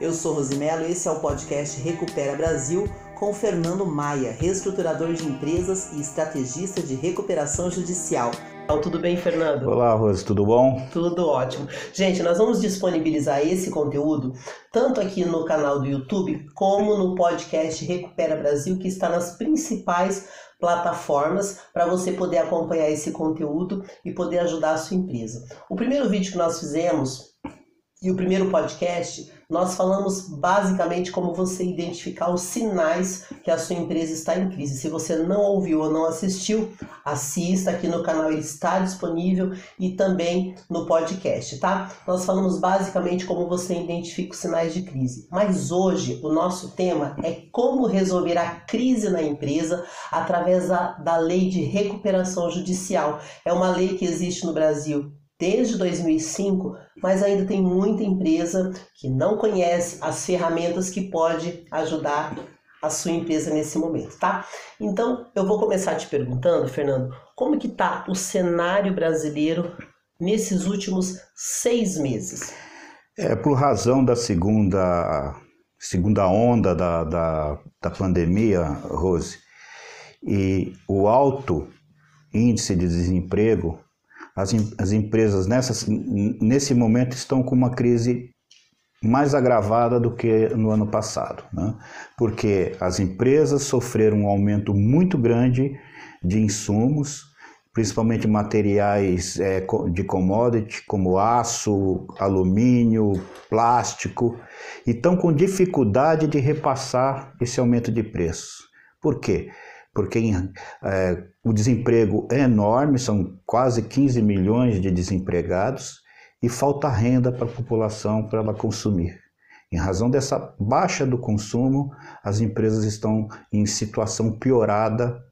Eu sou Rosimelo e esse é o podcast Recupera Brasil com Fernando Maia, reestruturador de empresas e estrategista de recuperação judicial. Então, tudo bem, Fernando? Olá, Rose, tudo bom? Tudo ótimo. Gente, nós vamos disponibilizar esse conteúdo tanto aqui no canal do YouTube como no podcast Recupera Brasil, que está nas principais plataformas para você poder acompanhar esse conteúdo e poder ajudar a sua empresa. O primeiro vídeo que nós fizemos e o primeiro podcast, nós falamos basicamente como você identificar os sinais que a sua empresa está em crise. Se você não ouviu ou não assistiu, assista aqui no canal, ele está disponível e também no podcast, tá? Nós falamos basicamente como você identifica os sinais de crise. Mas hoje o nosso tema é como resolver a crise na empresa através da, da lei de recuperação judicial. É uma lei que existe no Brasil desde 2005, mas ainda tem muita empresa que não conhece as ferramentas que pode ajudar a sua empresa nesse momento, tá? Então, eu vou começar te perguntando, Fernando, como que tá o cenário brasileiro nesses últimos seis meses? É, por razão da segunda, segunda onda da, da, da pandemia, Rose, e o alto índice de desemprego as, as empresas nessas, nesse momento estão com uma crise mais agravada do que no ano passado, né? porque as empresas sofreram um aumento muito grande de insumos, principalmente materiais é, de commodity, como aço, alumínio, plástico, e estão com dificuldade de repassar esse aumento de preço. Por quê? Porque é, o desemprego é enorme, são quase 15 milhões de desempregados e falta renda para a população para ela consumir. Em razão dessa baixa do consumo, as empresas estão em situação piorada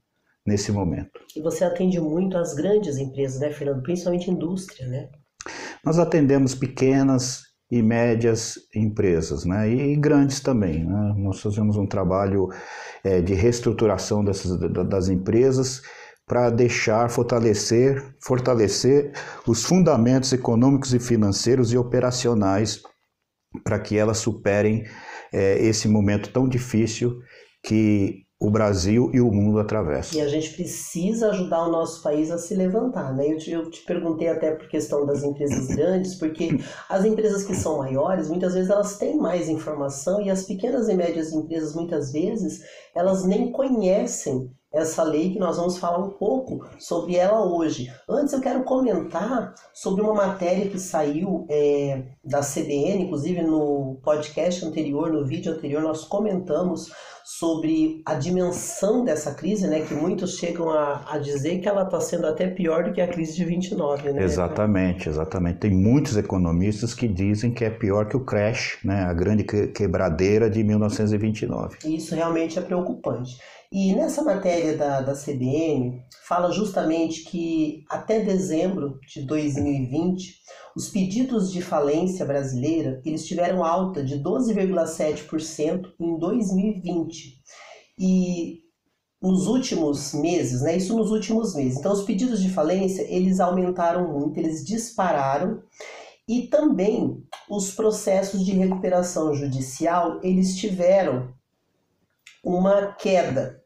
nesse momento. E você atende muito as grandes empresas, né, Fernando? Principalmente indústria, né? Nós atendemos pequenas e médias empresas, né? E, grandes também. Né? Nós fazemos um trabalho é, de reestruturação dessas, das empresas para deixar fortalecer, fortalecer os fundamentos econômicos e financeiros e operacionais para que elas superem é, esse momento tão difícil que o Brasil e o mundo atravessam. E a gente precisa ajudar o nosso país a se levantar, né? Eu te, eu te perguntei até por questão das empresas grandes, porque as empresas que são maiores, muitas vezes elas têm mais informação e as pequenas e médias empresas, muitas vezes, elas nem conhecem essa lei que nós vamos falar um pouco sobre ela hoje. Antes eu quero comentar sobre uma matéria que saiu é, da CBN, inclusive no podcast anterior, no vídeo anterior, nós comentamos sobre a dimensão dessa crise, né? Que muitos chegam a, a dizer que ela está sendo até pior do que a crise de 29, né? Exatamente, exatamente. Tem muitos economistas que dizem que é pior que o crash, né? A grande quebradeira de 1929. Isso realmente é preocupante. E nessa matéria da, da CBN, fala justamente que até dezembro de 2020, os pedidos de falência brasileira eles tiveram alta de 12,7% em 2020. E nos últimos meses, né? Isso nos últimos meses. Então, os pedidos de falência eles aumentaram muito, eles dispararam e também os processos de recuperação judicial eles tiveram uma queda.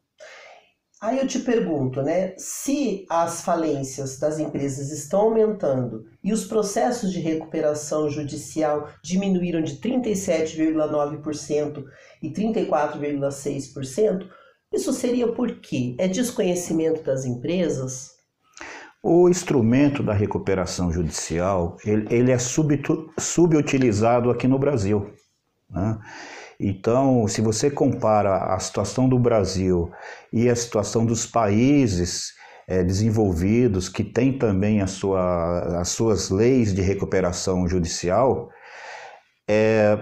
Aí eu te pergunto, né, se as falências das empresas estão aumentando e os processos de recuperação judicial diminuíram de 37,9% e 34,6%, isso seria por quê? É desconhecimento das empresas? O instrumento da recuperação judicial ele, ele é subutilizado aqui no Brasil. Né? Então, se você compara a situação do Brasil e a situação dos países é, desenvolvidos, que têm também a sua, as suas leis de recuperação judicial, é,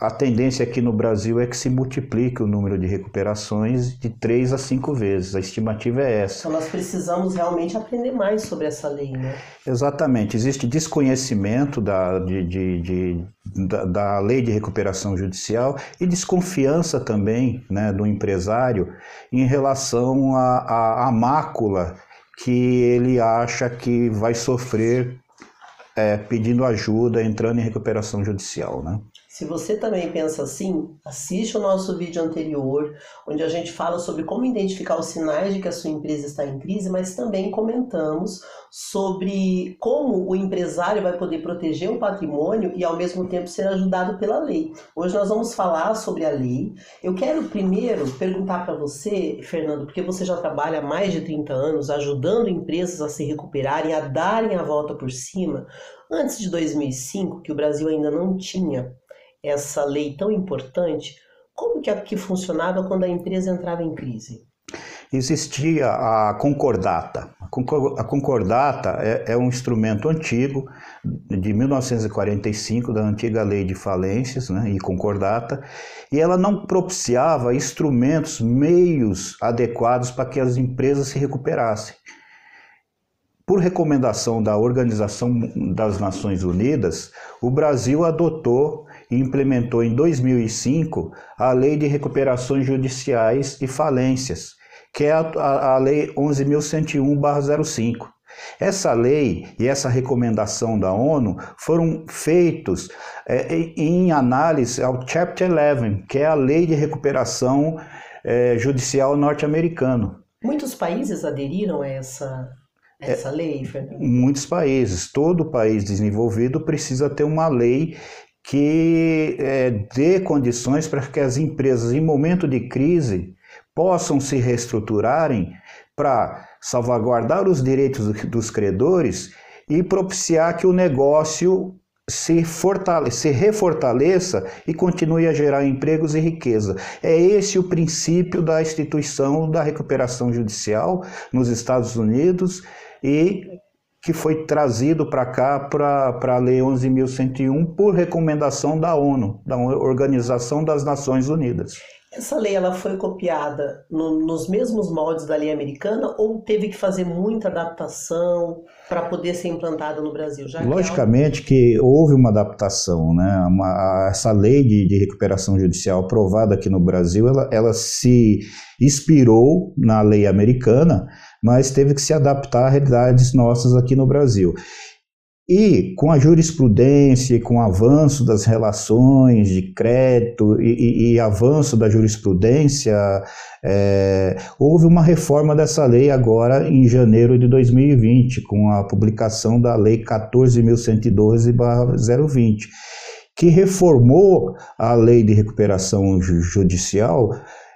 a tendência aqui no Brasil é que se multiplique o número de recuperações de três a cinco vezes. A estimativa é essa. Então nós precisamos realmente aprender mais sobre essa lei, né? Exatamente. Existe desconhecimento da, de, de, de, da, da, lei de recuperação judicial e desconfiança também né, do empresário em relação à mácula que ele acha que vai sofrer é, pedindo ajuda, entrando em recuperação judicial. Né? Se você também pensa assim, assiste o nosso vídeo anterior, onde a gente fala sobre como identificar os sinais de que a sua empresa está em crise, mas também comentamos sobre como o empresário vai poder proteger o patrimônio e ao mesmo tempo ser ajudado pela lei. Hoje nós vamos falar sobre a lei. Eu quero primeiro perguntar para você, Fernando, porque você já trabalha há mais de 30 anos ajudando empresas a se recuperarem, a darem a volta por cima. Antes de 2005, que o Brasil ainda não tinha essa lei tão importante, como que, que funcionava quando a empresa entrava em crise? Existia a concordata. A concordata é, é, um instrumento antigo, de 1945, da antiga lei de falências né, e concordata, e ela não propiciava instrumentos, meios adequados para que as empresas se recuperassem. Por recomendação da Organização das Nações Unidas, o Brasil adotou implementou em 2005 a Lei de Recuperações Judiciais e Falências, que é a, a, Lei 11.101-05. Essa lei e essa recomendação da ONU foram feitos é, em análise ao Chapter 11, que é a Lei de Recuperação é, Judicial norte-americano. Muitos países aderiram a essa, essa é, lei, Fernando? Muitos países. Todo país desenvolvido precisa ter uma lei que é, dê condições para que as empresas, em momento de crise, possam se reestruturarem para salvaguardar os direitos dos credores e propiciar que o negócio se, se refortaleça e continue a gerar empregos e riqueza. É esse o princípio da instituição da recuperação judicial nos Estados Unidos e que foi trazido para cá para a Lei 11.101 por recomendação da ONU, da Organização das Nações Unidas. Essa lei ela foi copiada no, nos mesmos moldes da lei americana ou teve que fazer muita adaptação para poder ser implantada no Brasil? Já Logicamente que, que houve uma adaptação, né? Uma, essa lei de, de, recuperação judicial aprovada aqui no Brasil, ela, ela se inspirou na lei americana, mas teve que se adaptar a realidades nossas aqui no Brasil. E com a jurisprudência e com o avanço das relações de crédito e, e, e avanço da jurisprudência, é, houve uma reforma dessa lei agora em janeiro de 2020, com a publicação da Lei 14.112-020, que reformou a Lei de Recuperação Judicial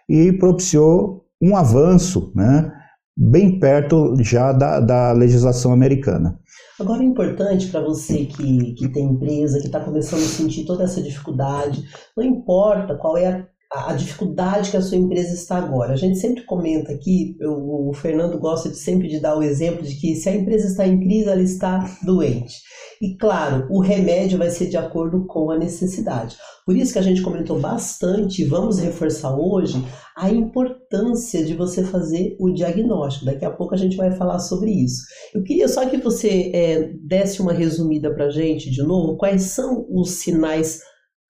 e propiciou um avanço, né? Bem perto já da, da legislação americana. Agora, é importante para você que, que tem empresa, que está começando a sentir toda essa dificuldade, não importa qual é a, a, dificuldade que a sua empresa está agora. A gente sempre comenta aqui, eu, o Fernando gosta de sempre de dar o exemplo de que se a empresa está em crise, ela está doente. E claro, o remédio vai ser de acordo com a necessidade. Por isso que a gente comentou bastante, vamos reforçar hoje, a importância de você fazer o diagnóstico. Daqui a pouco a gente vai falar sobre isso. Eu queria só que você é, desse uma resumida para a gente de novo, quais são os sinais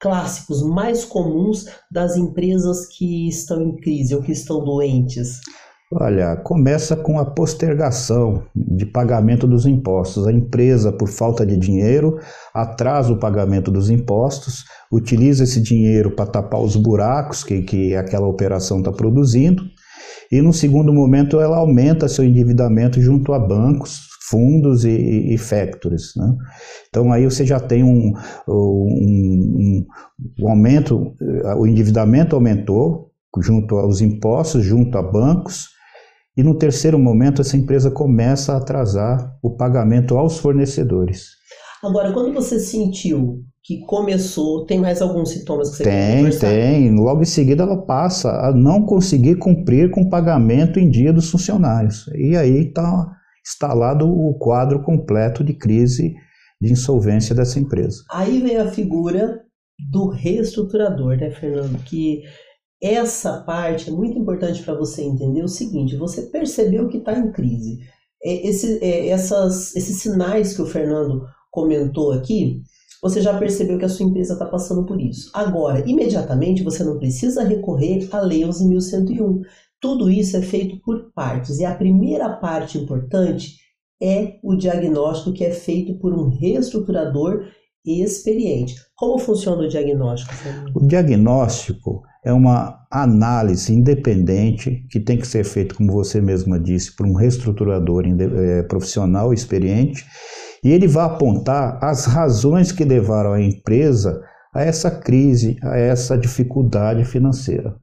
clássicos mais comuns das empresas que estão em crise ou que estão doentes. Olha, começa com a postergação de pagamento dos impostos. A empresa, por falta de dinheiro, atrasa o pagamento dos impostos, utiliza esse dinheiro para tapar os buracos que, que aquela operação está produzindo, e no segundo momento ela aumenta seu endividamento junto a bancos, fundos e, e factories. Né? Então aí você já tem um, um, um aumento, o endividamento aumentou junto aos impostos, junto a bancos, e no terceiro momento, essa empresa começa a atrasar o pagamento aos fornecedores. Agora, quando você sentiu que começou, tem mais alguns sintomas que você tem? Tem, tem. Logo em seguida, ela passa a não conseguir cumprir com o pagamento em dia dos funcionários. E aí está instalado o quadro completo de crise de insolvência dessa empresa. Aí vem a figura do reestruturador, né, Fernando? Que essa parte é muito importante para você entender o seguinte: você percebeu que está em crise. É, esse, é, essas, esses sinais que o Fernando comentou aqui, você já percebeu que a sua empresa está passando por isso. Agora, imediatamente, você não precisa recorrer à Lei 11.101. Tudo isso é feito por partes. E a primeira parte importante é o diagnóstico que é feito por um reestruturador experiente. Como funciona o diagnóstico? O diagnóstico é uma análise independente que tem que ser feito, como você mesma disse, por um reestruturador é, profissional experiente, e ele vai apontar as razões que levaram a empresa a essa crise, a essa dificuldade financeira.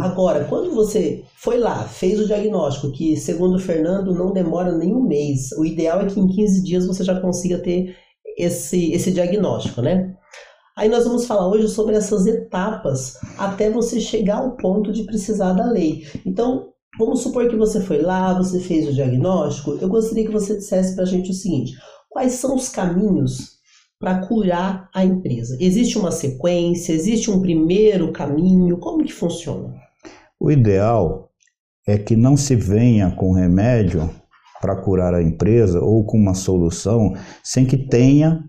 Agora, quando você foi lá, fez o diagnóstico, que segundo o Fernando não demora nem um mês, o ideal é que em 15 dias você já consiga ter esse, esse diagnóstico, né? Aí nós vamos falar hoje sobre essas etapas até você chegar ao ponto de precisar da lei. Então, vamos supor que você foi lá, você fez o diagnóstico. Eu gostaria que você dissesse para a gente o seguinte: quais são os caminhos para curar a empresa? Existe uma sequência? Existe um primeiro caminho? Como que funciona? O ideal é que não se venha com remédio para curar a empresa ou com uma solução sem que tenha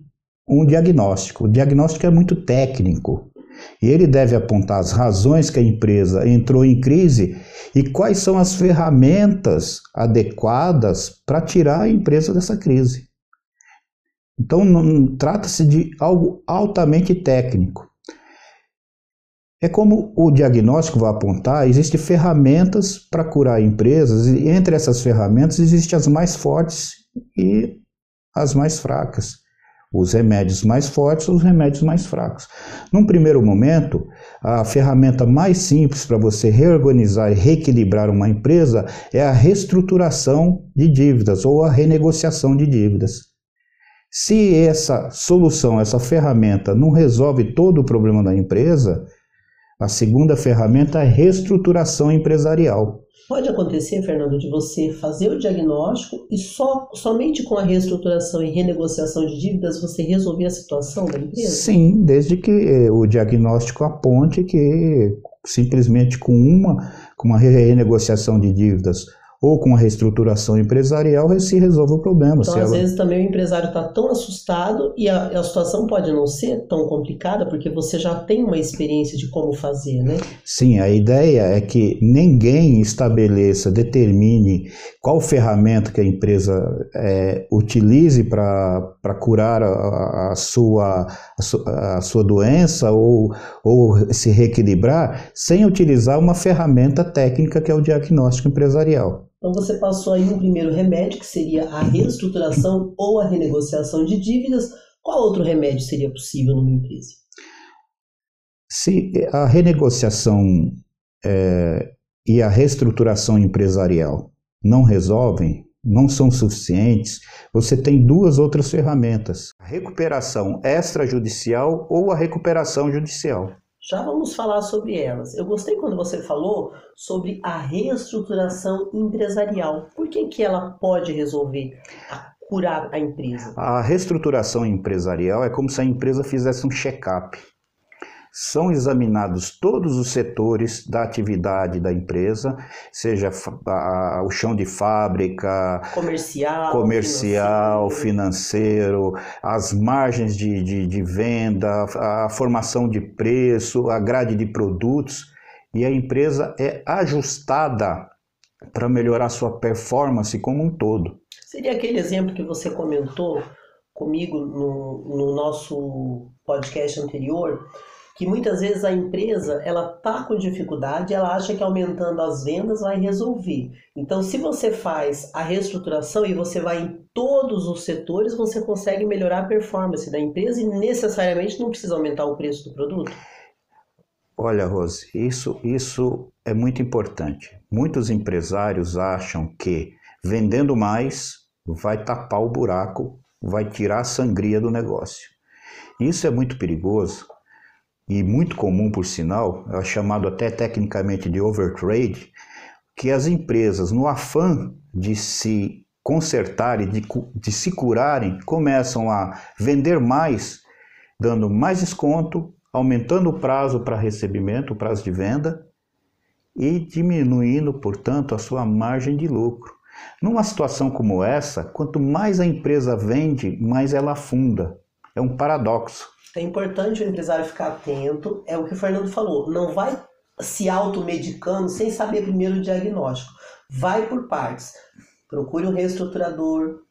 um diagnóstico. O diagnóstico é muito técnico e ele deve apontar as razões que a empresa entrou em crise e quais são as ferramentas adequadas para tirar a empresa dessa crise. Então, trata-se de algo altamente técnico. É como o diagnóstico vai apontar, existem ferramentas para curar empresas, e entre essas ferramentas existem as mais fortes e as mais fracas. Os remédios mais fortes os remédios mais fracos. Num primeiro momento, a ferramenta mais simples para você reorganizar e reequilibrar uma empresa é a reestruturação de dívidas ou a renegociação de dívidas. Se essa solução, essa ferramenta não resolve todo o problema da empresa, a segunda ferramenta é a reestruturação empresarial. Pode acontecer, Fernando, de você fazer o diagnóstico e só, somente com a reestruturação e renegociação de dívidas você resolver a situação da empresa? Sim, desde que eh, o diagnóstico aponte que simplesmente com uma, com uma renegociação de dívidas ou com a reestruturação empresarial se resolve o problema. Então, às ela... vezes também o empresário está tão assustado e a, a, situação pode não ser tão complicada porque você já tem uma experiência de como fazer, né? Sim, a ideia é que ninguém estabeleça, determine qual ferramenta que a empresa é, utilize para curar a, a, sua, a, sua, a sua doença ou, ou se reequilibrar sem utilizar uma ferramenta técnica que é o diagnóstico empresarial. Então você passou aí um primeiro remédio, que seria a reestruturação ou a renegociação de dívidas. Qual outro remédio seria possível numa empresa? Se a renegociação é, e a reestruturação empresarial não resolvem, não são suficientes, você tem duas outras ferramentas: a recuperação extrajudicial ou a recuperação judicial. Já vamos falar sobre elas. Eu gostei quando você falou sobre a reestruturação empresarial. Por que, que ela pode resolver a curar a empresa? A reestruturação empresarial é como se a empresa fizesse um check-up são examinados todos os setores da atividade da empresa, seja a, a, o chão de fábrica, comercial, comercial financeiro. financeiro, as margens de, de, de venda, a, a formação de preço, a grade de produtos, e a empresa é ajustada para melhorar sua performance como um todo. Seria aquele exemplo que você comentou comigo no, no nosso podcast anterior, que muitas vezes a empresa ela tá com dificuldade, ela acha que aumentando as vendas vai resolver. Então, se você faz a reestruturação e você vai em todos os setores, você consegue melhorar a performance da empresa e necessariamente não precisa aumentar o preço do produto. Olha, Rose, isso, isso é muito importante. Muitos empresários acham que vendendo mais vai tapar o buraco, vai tirar a sangria do negócio. Isso é muito perigoso e muito comum por sinal, é chamado até tecnicamente de overtrade, que as empresas, no afã de se consertarem, de, de se curarem, começam a vender mais, dando mais desconto, aumentando o prazo para recebimento, o prazo de venda, e diminuindo, portanto, a sua margem de lucro. Numa situação como essa, quanto mais a empresa vende, mais ela afunda. É um paradoxo. É importante o empresário ficar atento, é o que o Fernando falou, não vai se automedicando sem saber primeiro o diagnóstico. Vai por partes. Procure um reestruturador,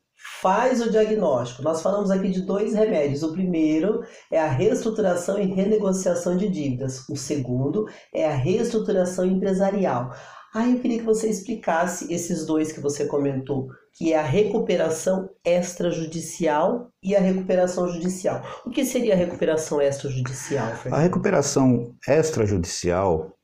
faz o diagnóstico. Nós falamos aqui de dois remédios. O primeiro é a reestruturação e renegociação de dívidas. O segundo é a reestruturação empresarial. Aí eu queria que você explicasse esses dois que você comentou, que é a recuperação extrajudicial e a recuperação judicial. O que seria a recuperação extrajudicial? Fernando? A recuperação extrajudicial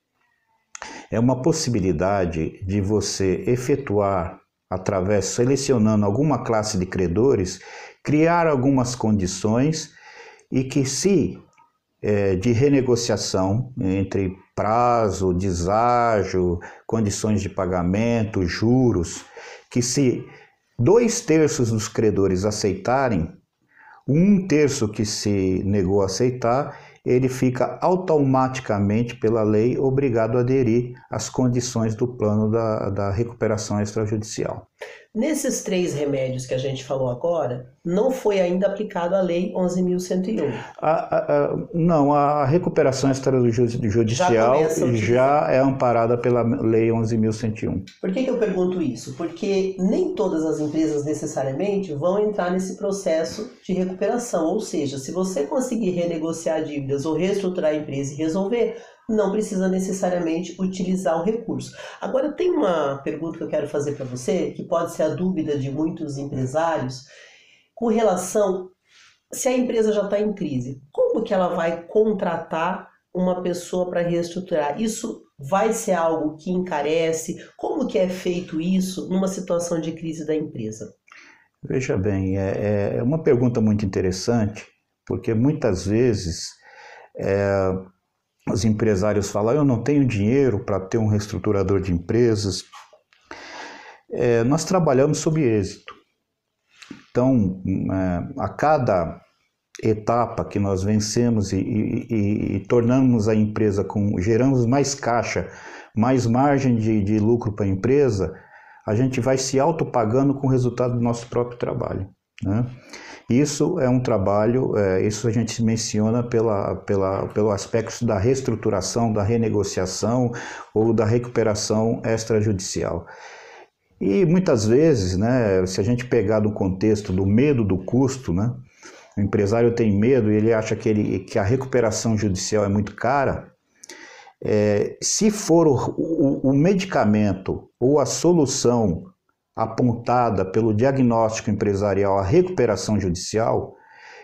é uma possibilidade de você efetuar através selecionando alguma classe de credores, criar algumas condições e que se é, de renegociação entre prazo, deságio, condições de pagamento, juros, que se dois terços dos credores aceitarem, um terço que se negou a aceitar, ele fica automaticamente, pela lei, obrigado a aderir às condições do plano da, da recuperação extrajudicial. Nesses três remédios que a gente falou agora, não foi ainda aplicado a Lei 11.101. A, a, a, não, a recuperação extrajudicial já, já é amparada pela Lei 11.101. Por que, que eu pergunto isso? Porque nem todas as empresas necessariamente vão entrar nesse processo de recuperação. Ou seja, se você conseguir renegociar dívidas ou reestruturar a empresa e resolver, não precisa necessariamente utilizar o recurso. Agora, tem uma pergunta que eu quero fazer para você, que pode ser a dúvida de muitos empresários, com relação se a empresa já está em crise, como que ela vai contratar uma pessoa para reestruturar? Isso vai ser algo que encarece? Como que é feito isso numa situação de crise da empresa? Veja bem, é, é uma pergunta muito interessante, porque muitas vezes é, os empresários falam: eu não tenho dinheiro para ter um reestruturador de empresas. É, nós trabalhamos sob êxito. Então, é, a cada etapa que nós vencemos e, e, e, tornamos a empresa com, geramos mais caixa, mais margem de, de lucro para a empresa, a gente vai se autopagando com o resultado do nosso próprio trabalho. Né? Isso é um trabalho, é, isso a gente menciona pela, pela, pelo aspecto da reestruturação, da renegociação ou da recuperação extrajudicial. E muitas vezes, né, se a gente pegar no contexto do medo do custo, né, o empresário tem medo e ele acha que, ele, que a recuperação judicial é muito cara, é, se for o, o, o medicamento ou a solução apontada pelo diagnóstico empresarial à recuperação judicial,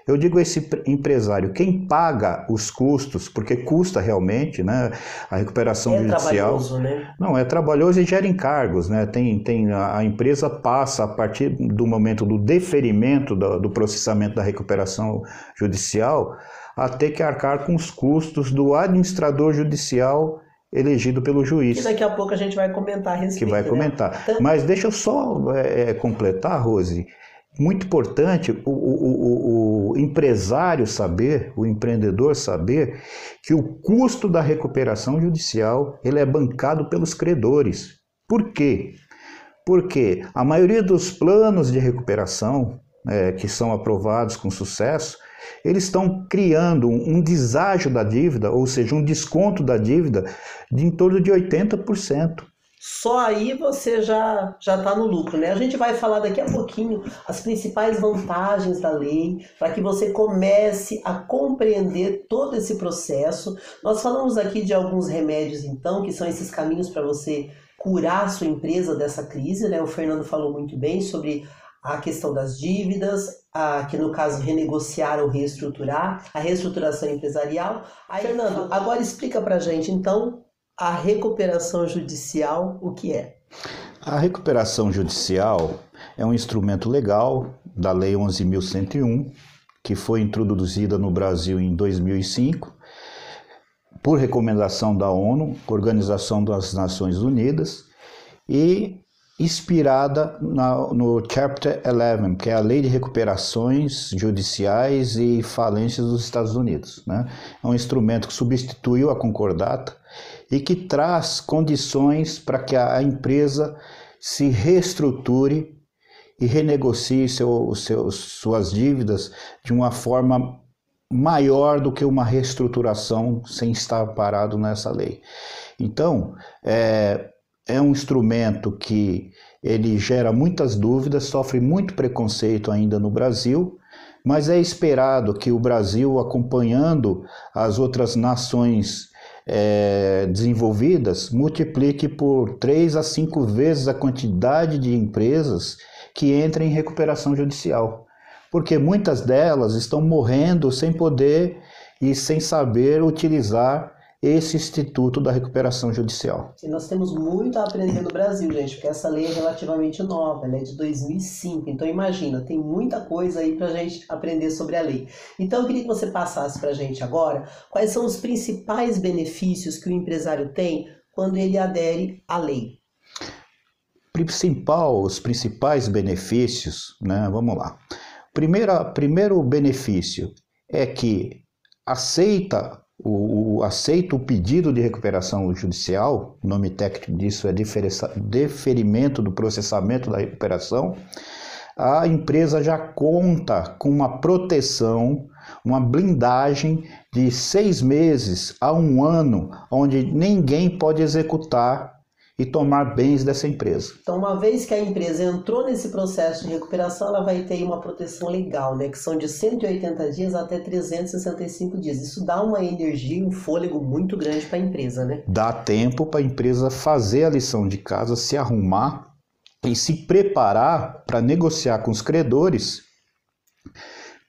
eu digo esse empresário, quem paga os custos, porque custa realmente, né, a recuperação é judicial. Né? Não, é trabalhoso e gera encargos, né? Tem, tem a, a empresa passa a partir do momento do deferimento do, do processamento da recuperação judicial a ter que arcar com os custos do administrador judicial elegido pelo juiz. Que daqui a pouco a gente vai comentar a respeito. Que vai né? comentar. Então... Mas deixa eu só é, é, completar, Rose. Muito importante o, o, o, o, empresário saber, o empreendedor saber que o custo da recuperação judicial ele é bancado pelos credores. Por quê? Porque a maioria dos planos de recuperação é, que são aprovados com sucesso, eles estão criando um deságio da dívida, ou seja, um desconto da dívida de em torno de 80%. Só aí você já já está no lucro, né? A gente vai falar daqui a pouquinho as principais vantagens da lei para que você comece a compreender todo esse processo. Nós falamos aqui de alguns remédios, então, que são esses caminhos para você curar a sua empresa dessa crise, né? O Fernando falou muito bem sobre a questão das dívidas, a, que no caso renegociar ou reestruturar, a reestruturação empresarial. Aí, Fernando, agora explica para gente então a recuperação judicial, o que é? A recuperação judicial é um instrumento legal da Lei 11.101, que foi introduzida no Brasil em 2005, por recomendação da ONU, Organização das Nações Unidas, e inspirada na, no Chapter 11, que é a Lei de Recuperações Judiciais e Falências dos Estados Unidos. Né? É um instrumento que substituiu a concordata e que traz condições para que a, empresa se reestruture e renegocie seu, seu, suas dívidas de uma forma maior do que uma reestruturação sem estar parado nessa lei. Então, é, é um instrumento que ele gera muitas dúvidas, sofre muito preconceito ainda no Brasil, mas é esperado que o Brasil, acompanhando as outras nações é, desenvolvidas, multiplique por três a cinco vezes a quantidade de empresas que entram em recuperação judicial. Porque muitas delas estão morrendo sem poder e sem saber utilizar esse Instituto da Recuperação Judicial. E nós temos muito a aprender no Brasil, gente, porque essa lei é relativamente nova, ela é de 2005. Então imagina, tem muita coisa aí para a gente aprender sobre a lei. Então eu queria que você passasse para a gente agora quais são os principais benefícios que o empresário tem quando ele adere à lei. Principal, os principais benefícios, né? Vamos lá. Primeira, primeiro benefício é que aceita o, o, aceita o pedido de recuperação judicial, o nome técnico disso é deferimento do processamento da recuperação, a empresa já conta com uma proteção, uma blindagem de seis meses a um ano, onde ninguém pode executar e tomar bens dessa empresa. Então, uma vez que a empresa entrou nesse processo de recuperação, ela vai ter uma proteção legal, né? Que são de 180 dias até 365 dias. Isso dá uma energia, um fôlego muito grande para a empresa, né? Dá tempo para a empresa fazer a lição de casa, se arrumar e se preparar para negociar com os credores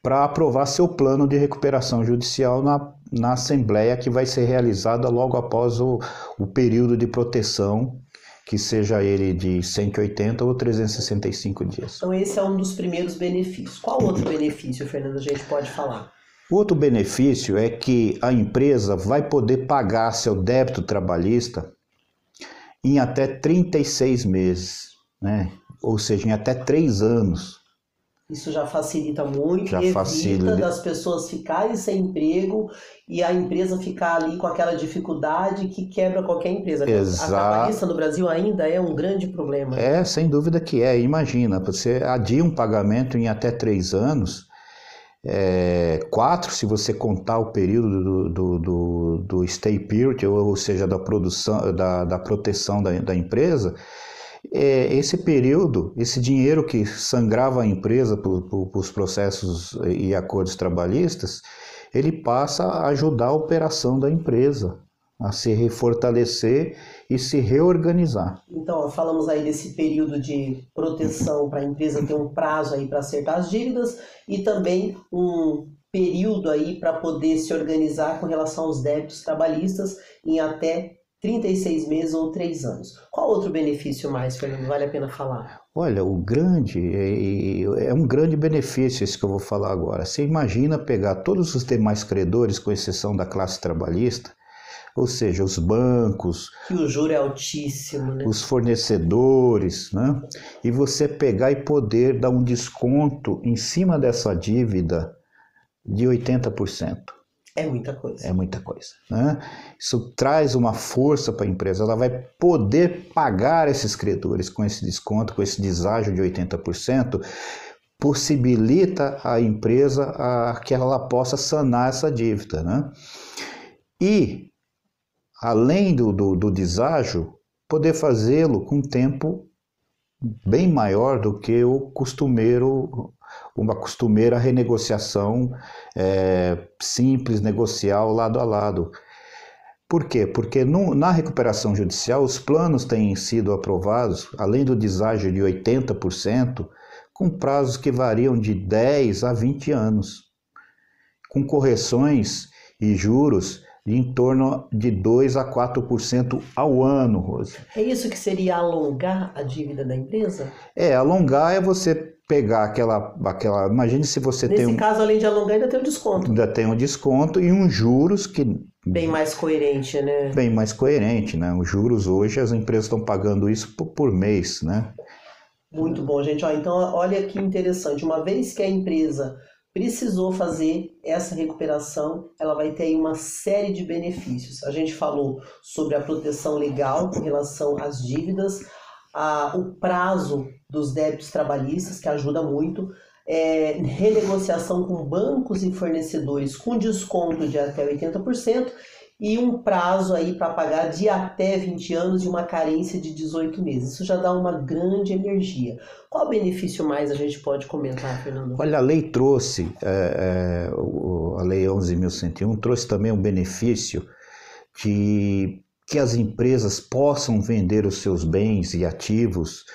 para aprovar seu plano de recuperação judicial na, na Assembleia, que vai ser realizada logo após o, o período de proteção, que seja ele de 180 ou 365 dias. Então, esse é um dos primeiros benefícios. Qual outro benefício, Fernando, a gente pode falar? Outro benefício é que a empresa vai poder pagar seu débito trabalhista em até 36 meses, né? ou seja, em até 3 anos. Isso já facilita muito, já evita facilita. das pessoas ficarem sem emprego e a empresa ficar ali com aquela dificuldade que quebra qualquer empresa. Exato. A trabalhista no Brasil ainda é um grande problema. É, sem dúvida que é. Imagina, você adia um pagamento em até três anos, é, quatro se você contar o período do, do, do, do stay period, ou seja, da produção, da, da proteção da, da empresa, é, esse período, esse dinheiro que sangrava a empresa por os processos e acordos trabalhistas, ele passa a ajudar a operação da empresa a se refortalecer e se reorganizar. Então, falamos aí desse período de proteção para a empresa ter um prazo aí para acertar as dívidas e também um período aí para poder se organizar com relação aos débitos trabalhistas em até 36 meses ou 3 anos. Qual outro benefício mais, Fernando, vale a pena falar? Olha, o grande, é, é um grande benefício esse que eu vou falar agora. Você imagina pegar todos os demais credores, com exceção da classe trabalhista, ou seja, os bancos. Que o juro é altíssimo, né? Os fornecedores, né? E você pegar e poder dar um desconto em cima dessa dívida de 80%. É muita coisa. É muita coisa. Né? Isso traz uma força para a empresa. Ela vai poder pagar esses credores com esse desconto, com esse deságio de 80%, possibilita a empresa a, que ela possa sanar essa dívida. Né? E, além do, do, do deságio, poder fazê-lo com tempo bem maior do que o costumeiro uma costumeira renegociação é, simples, negocial, lado a lado. Por quê? Porque no, na recuperação judicial os planos têm sido aprovados, além do deságio de 80%, com prazos que variam de 10 a 20 anos, com correções e juros em torno de 2 a 4% ao ano, Rose. É isso que seria alongar a dívida da empresa? É, alongar é você pegar aquela, aquela. Imagine se você Nesse tem. Nesse um, caso, além de alongar, ainda tem um desconto. Ainda tem um desconto e um juros que. Bem mais coerente, né? Bem mais coerente, né? Os juros hoje as empresas estão pagando isso por, por mês, né? Muito bom, gente. Ó, então, olha que interessante. Uma vez que a empresa precisou fazer essa recuperação, ela vai ter uma série de benefícios. A gente falou sobre a proteção legal com relação às dívidas, a, o prazo dos débitos trabalhistas, que ajuda muito, é, renegociação com bancos e fornecedores com desconto de até 80%, e um prazo aí para pagar de até 20 anos e uma carência de 18 meses. Isso já dá uma grande energia. Qual benefício mais a gente pode comentar, Fernando? Olha, a lei trouxe, é, é, a lei 11.101 trouxe também um benefício de que as empresas possam vender os seus bens e ativos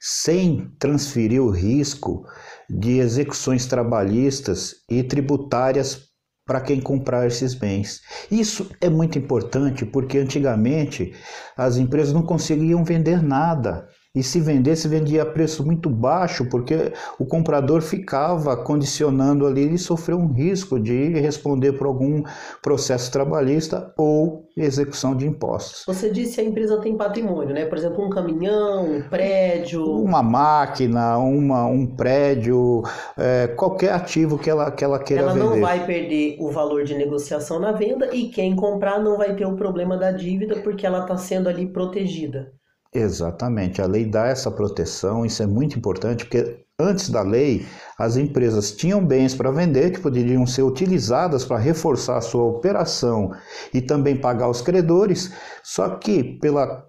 sem transferir o risco de execuções trabalhistas e tributárias para quem comprar esses bens. Isso é muito importante porque antigamente as empresas não conseguiam vender nada. E se vendesse, vendia a preço muito baixo, porque o comprador ficava condicionando ali e sofreu um risco de responder por algum processo trabalhista ou execução de impostos. Você disse que a empresa tem patrimônio, né? Por exemplo, um caminhão, um prédio. Uma máquina, uma, um prédio, é, qualquer ativo que ela, que ela queira ela vender. Ela não vai perder o valor de negociação na venda e quem comprar não vai ter o problema da dívida porque ela está sendo ali protegida. Exatamente, a lei dá essa proteção, isso é muito importante, porque antes da lei, as empresas tinham bens para vender que poderiam ser utilizadas para reforçar a sua operação e também pagar os credores, só que pela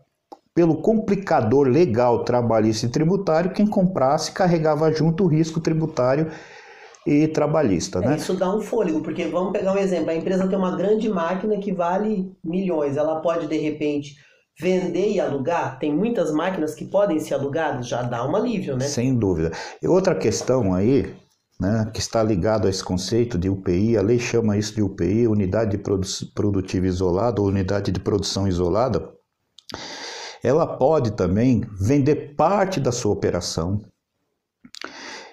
pelo complicador legal trabalhista e tributário, quem comprasse carregava junto o risco tributário e trabalhista, é, né? Isso dá um fôlego, porque vamos pegar um exemplo, a empresa tem uma grande máquina que vale milhões, ela pode de repente vender e alugar, tem muitas máquinas que podem ser alugadas, já dá um alívio, né? Sem dúvida. E outra questão aí, né, que está ligado a esse conceito de UPI, a lei chama isso de UPI, unidade de produ produtiva isolada ou unidade de produção isolada, ela pode também vender parte da sua operação,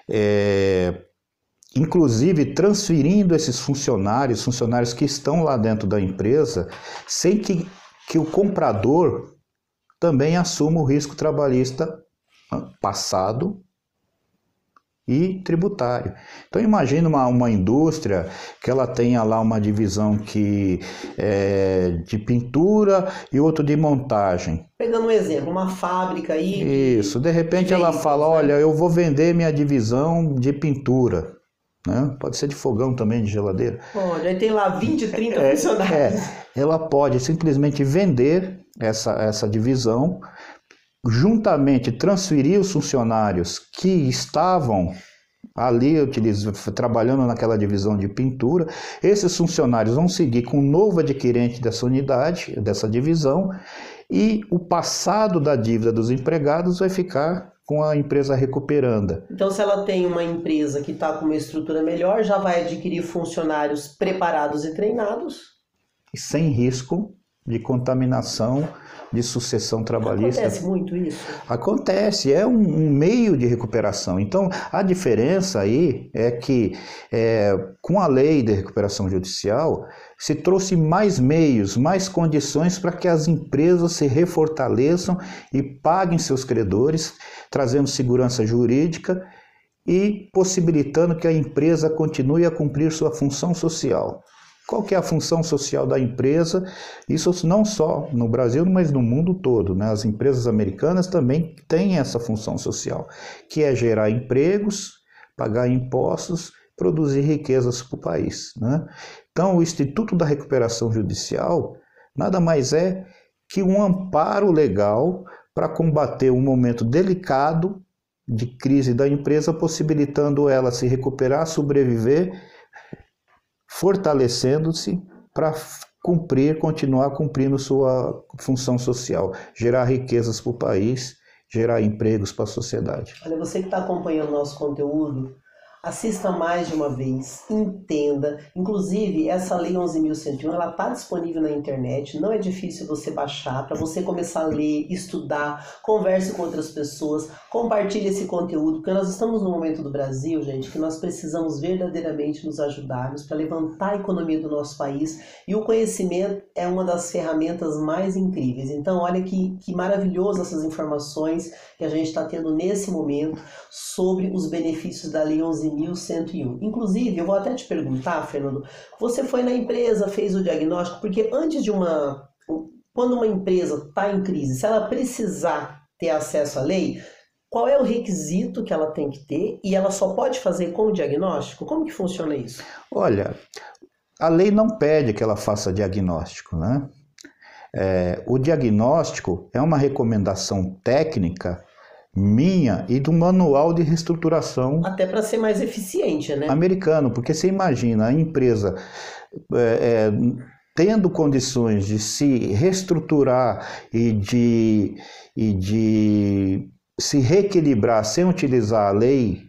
é, inclusive transferindo esses funcionários, funcionários que estão lá dentro da empresa, sem que que o comprador também assuma o risco trabalhista passado e tributário. Então imagine uma, uma indústria que ela tenha lá uma divisão que é de pintura e outro de montagem. Pegando um exemplo, uma fábrica aí. Isso, de repente ela fala, né? olha, eu vou vender minha divisão de pintura. Né? Pode ser de fogão também, de geladeira. Pode, aí tem lá 20, 30 é, funcionários. É, ela pode simplesmente vender essa, essa divisão, juntamente transferir os funcionários que estavam ali trabalhando naquela divisão de pintura. Esses funcionários vão seguir com o novo adquirente dessa unidade, dessa divisão, e o passado da dívida dos empregados vai ficar com a empresa recuperando. Então, se ela tem uma empresa que está com uma estrutura melhor, já vai adquirir funcionários preparados e treinados. E sem risco de contaminação de sucessão trabalhista. Acontece muito isso? Acontece, é um, um meio de recuperação. Então, a diferença aí é que, é, com a lei de recuperação judicial, se trouxe mais meios, mais condições para que as empresas se refortaleçam e paguem seus credores, trazendo segurança jurídica e possibilitando que a empresa continue a cumprir sua função social. Qual que é a função social da empresa? Isso não só no Brasil, mas no mundo todo. Né? As empresas americanas também têm essa função social, que é gerar empregos, pagar impostos, produzir riquezas para o país. Né? Então, o Instituto da Recuperação Judicial nada mais é que um amparo legal para combater um momento delicado de crise da empresa, possibilitando ela se recuperar, sobreviver fortalecendo-se para cumprir, continuar cumprindo sua função social, gerar riquezas para o país, gerar empregos para a sociedade. Olha, você que está acompanhando nosso conteúdo, assista mais de uma vez, entenda. Inclusive, essa lei 11.101, ela está disponível na internet, não é difícil você baixar, para você começar a ler, estudar, converse com outras pessoas, compartilhe esse conteúdo, porque nós estamos no momento do Brasil, gente, que nós precisamos verdadeiramente nos ajudarmos para levantar a economia do nosso país, e o conhecimento é uma das ferramentas mais incríveis. Então, olha que, que maravilhoso essas informações que a gente está tendo nesse momento sobre os benefícios da lei 11 11.101. Inclusive, eu vou até te perguntar, Fernando, você foi na empresa, fez o diagnóstico, porque antes de uma. Quando uma empresa está em crise, se ela precisar ter acesso à lei, qual é o requisito que ela tem que ter e ela só pode fazer com o diagnóstico? Como que funciona isso? Olha, a lei não pede que ela faça diagnóstico, né? É, o diagnóstico é uma recomendação técnica minha e do manual de reestruturação. Até para ser mais eficiente, né? Americano, porque você imagina a empresa é, é, tendo condições de se reestruturar e de, e de se reequilibrar sem utilizar a lei,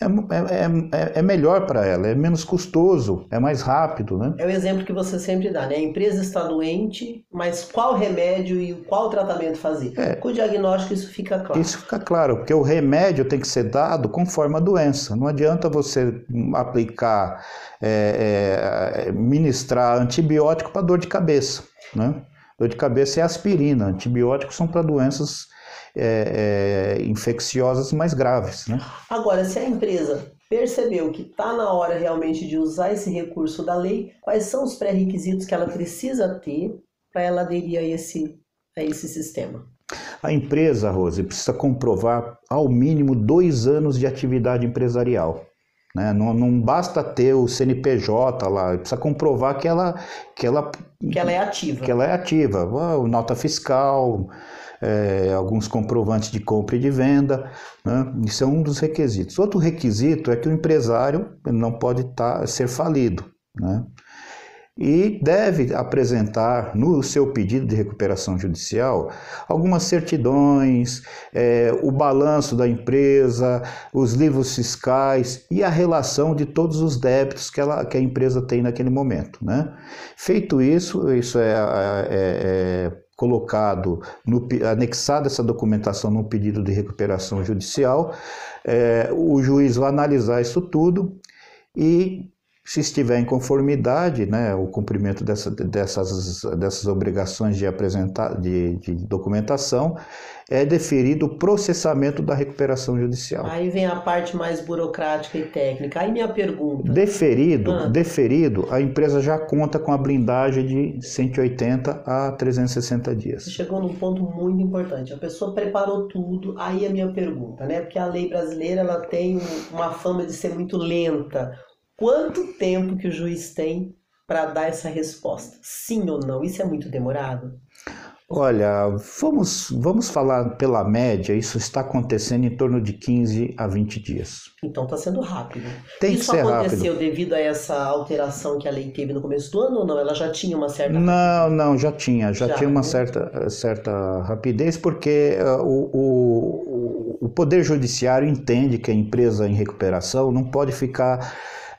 é, é, é, é melhor para ela, é menos custoso, é mais rápido, né? É o exemplo que você sempre dá, né? A empresa está doente, mas qual remédio e qual tratamento fazer? É, Com o diagnóstico isso fica claro. Isso fica claro, porque o remédio tem que ser dado conforme a doença. Não adianta você aplicar, é, é, ministrar antibiótico para dor de cabeça, né? Dor de cabeça é aspirina, antibióticos são para doenças é, é, infecciosas mais graves. Né? Agora, se a empresa percebeu que está na hora realmente de usar esse recurso da lei, quais são os pré-requisitos que ela precisa ter para ela aderir a esse, a esse sistema? A empresa, Rose, precisa comprovar ao mínimo dois anos de atividade empresarial. Né? Não, não basta ter o CNPJ lá, precisa comprovar que ela, que ela, que ela é ativa. Que ela é ativa. Nota fiscal, é, alguns comprovantes de compra e de venda. Né? Isso é um dos requisitos. Outro requisito é que o empresário não pode tá, ser falido. Né? e deve apresentar no seu pedido de recuperação judicial algumas certidões, é, o balanço da empresa, os livros fiscais e a relação de todos os débitos que, ela, que a empresa tem naquele momento. Né? Feito isso, isso é, é, é colocado, no, anexado essa documentação no pedido de recuperação judicial, é, o juiz vai analisar isso tudo e se estiver em conformidade, né, o cumprimento dessa, dessas, dessas obrigações de apresentar de, de, documentação, é deferido o processamento da recuperação judicial. Aí vem a parte mais burocrática e técnica. Aí minha pergunta. Deferido, ah. deferido, a empresa já conta com a blindagem de 180 a 360 dias. Você chegou num ponto muito importante. A pessoa preparou tudo. Aí a minha pergunta, né? Porque a lei brasileira ela tem uma fama de ser muito lenta Quanto tempo que o juiz tem para dar essa resposta? Sim ou não? Isso é muito demorado? Olha, vamos, vamos falar pela média, isso está acontecendo em torno de 15 a 20 dias. Então está sendo rápido. Tem isso que ser aconteceu rápido. devido a essa alteração que a lei teve no começo do ano ou não? Ela já tinha uma certa Não, não, já tinha, já, já tinha uma né? certa, certa rapidez, porque uh, o, o, o Poder Judiciário entende que a empresa em recuperação não pode ficar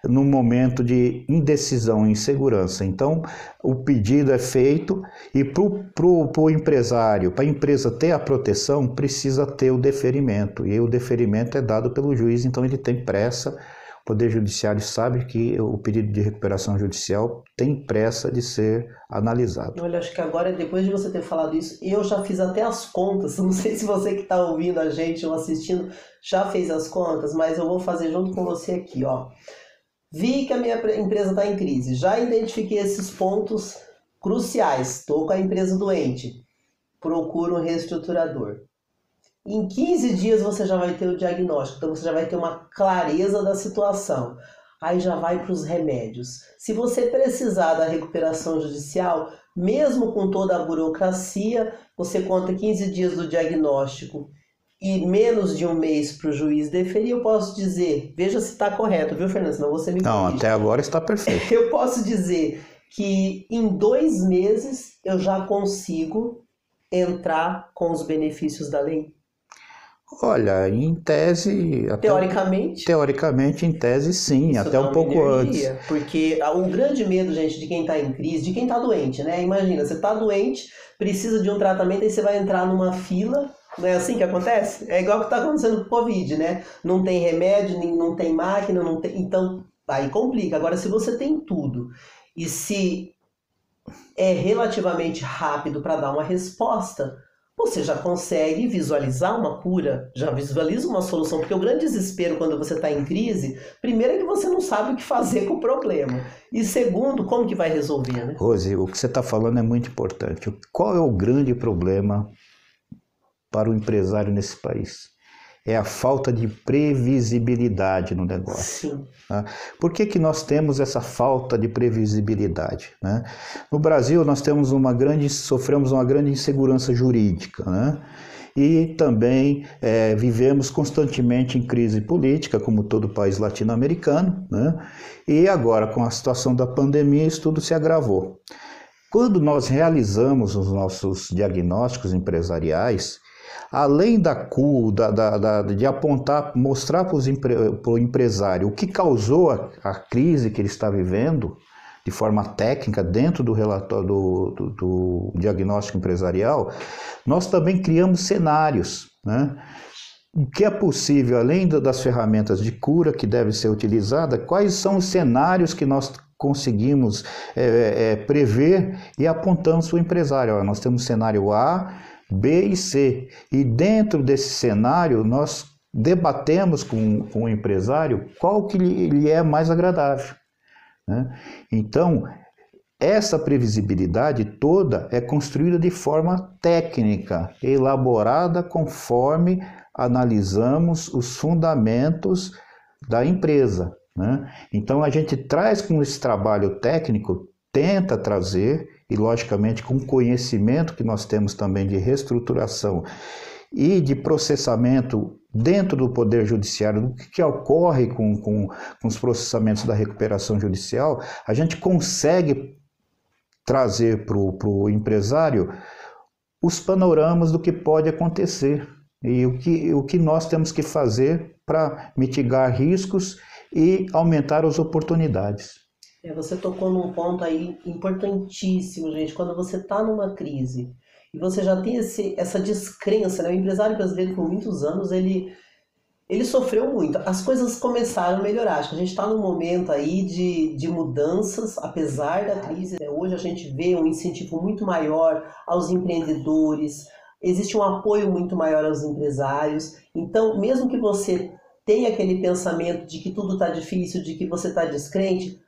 num momento de indecisão e insegurança. Então, o pedido é feito e para o empresário, para a empresa ter a proteção, precisa ter o deferimento. E o deferimento é dado pelo juiz, então ele tem pressa. O Poder Judiciário sabe que o pedido de recuperação judicial tem pressa de ser analisado. Olha, acho que agora, depois de você ter falado isso, eu já fiz até as contas. Não sei se você que está ouvindo a gente ou assistindo já fez as contas, mas eu vou fazer junto com você aqui, ó. Vi que a minha empresa está em crise. Já identifiquei esses pontos cruciais. Estou com a empresa doente. Procuro um reestruturador. Em 15 dias você já vai ter o diagnóstico, então você já vai ter uma clareza da situação. Aí já vai para os remédios. Se você precisar da recuperação judicial, mesmo com toda a burocracia, você conta 15 dias do diagnóstico e menos de um mês para o juiz deferir, eu posso dizer, veja se está correto, viu, Fernando? Senão você me Não, até agora está perfeito. Eu posso dizer que em dois meses eu já consigo entrar com os benefícios da lei. Olha, em tese. Teoricamente? teoricamente, em tese, sim, Isso até um pouco energia, antes. Porque o grande medo, gente, de quem está em crise, de quem está doente, né? Imagina, você está doente, precisa de um tratamento, aí você vai entrar numa fila não é assim que acontece? É igual que está acontecendo com o Covid, né? Não tem remédio, não tem máquina, não tem. Então, aí complica. Agora, se você tem tudo e se é relativamente rápido para dar uma resposta, você já consegue visualizar uma cura, já visualiza uma solução. Porque o grande desespero quando você está em crise, primeiro é que você não sabe o que fazer com o problema. E segundo, como que vai resolver, né? Rose, o que você está falando é muito importante. Qual é o grande problema para o empresário nesse país. é a falta de previsibilidade no negócio. Sim. Tá? Por que, que nós temos essa falta de previsibilidade? Né? No Brasil, nós temos uma grande, sofremos uma grande insegurança jurídica. Né? E também é, vivemos constantemente em crise política, como todo país latino-americano, né? e agora, com a situação da pandemia, isso tudo se agravou. Quando nós realizamos os nossos diagnósticos empresariais, além da CU, da, da, de apontar, mostrar para o empresário o que causou a, a, crise que ele está vivendo, de forma técnica, dentro do relatório do, do, do diagnóstico empresarial, nós também criamos cenários. Né? O que é possível, além das ferramentas de cura que devem ser utilizadas, quais são os cenários que nós conseguimos é, é, prever e apontamos para o empresário. Ó, nós temos cenário A, B e C. E dentro desse cenário, nós debatemos com, com o empresário qual que lhe é mais agradável. Né? Então, essa previsibilidade toda é construída de forma técnica, elaborada conforme analisamos os fundamentos da empresa. Né? Então, a gente traz com esse trabalho técnico, tenta trazer e, logicamente, com o conhecimento que nós temos também de reestruturação e de processamento dentro do Poder Judiciário, do que, que ocorre com, com, com os processamentos da recuperação judicial, a gente consegue trazer para o empresário os panoramas do que pode acontecer e o que, o que nós temos que fazer para mitigar riscos e aumentar as oportunidades. É, você tocou num ponto aí importantíssimo, gente. Quando você está numa crise e você já tem esse, essa descrença, né? O empresário brasileiro por muitos anos ele ele sofreu muito. As coisas começaram a melhorar. Acho que a gente está num momento aí de, de mudanças, apesar da crise. Né? Hoje a gente vê um incentivo muito maior aos empreendedores, existe um apoio muito maior aos empresários. Então, mesmo que você tenha aquele pensamento de que tudo está difícil, de que você está descrente,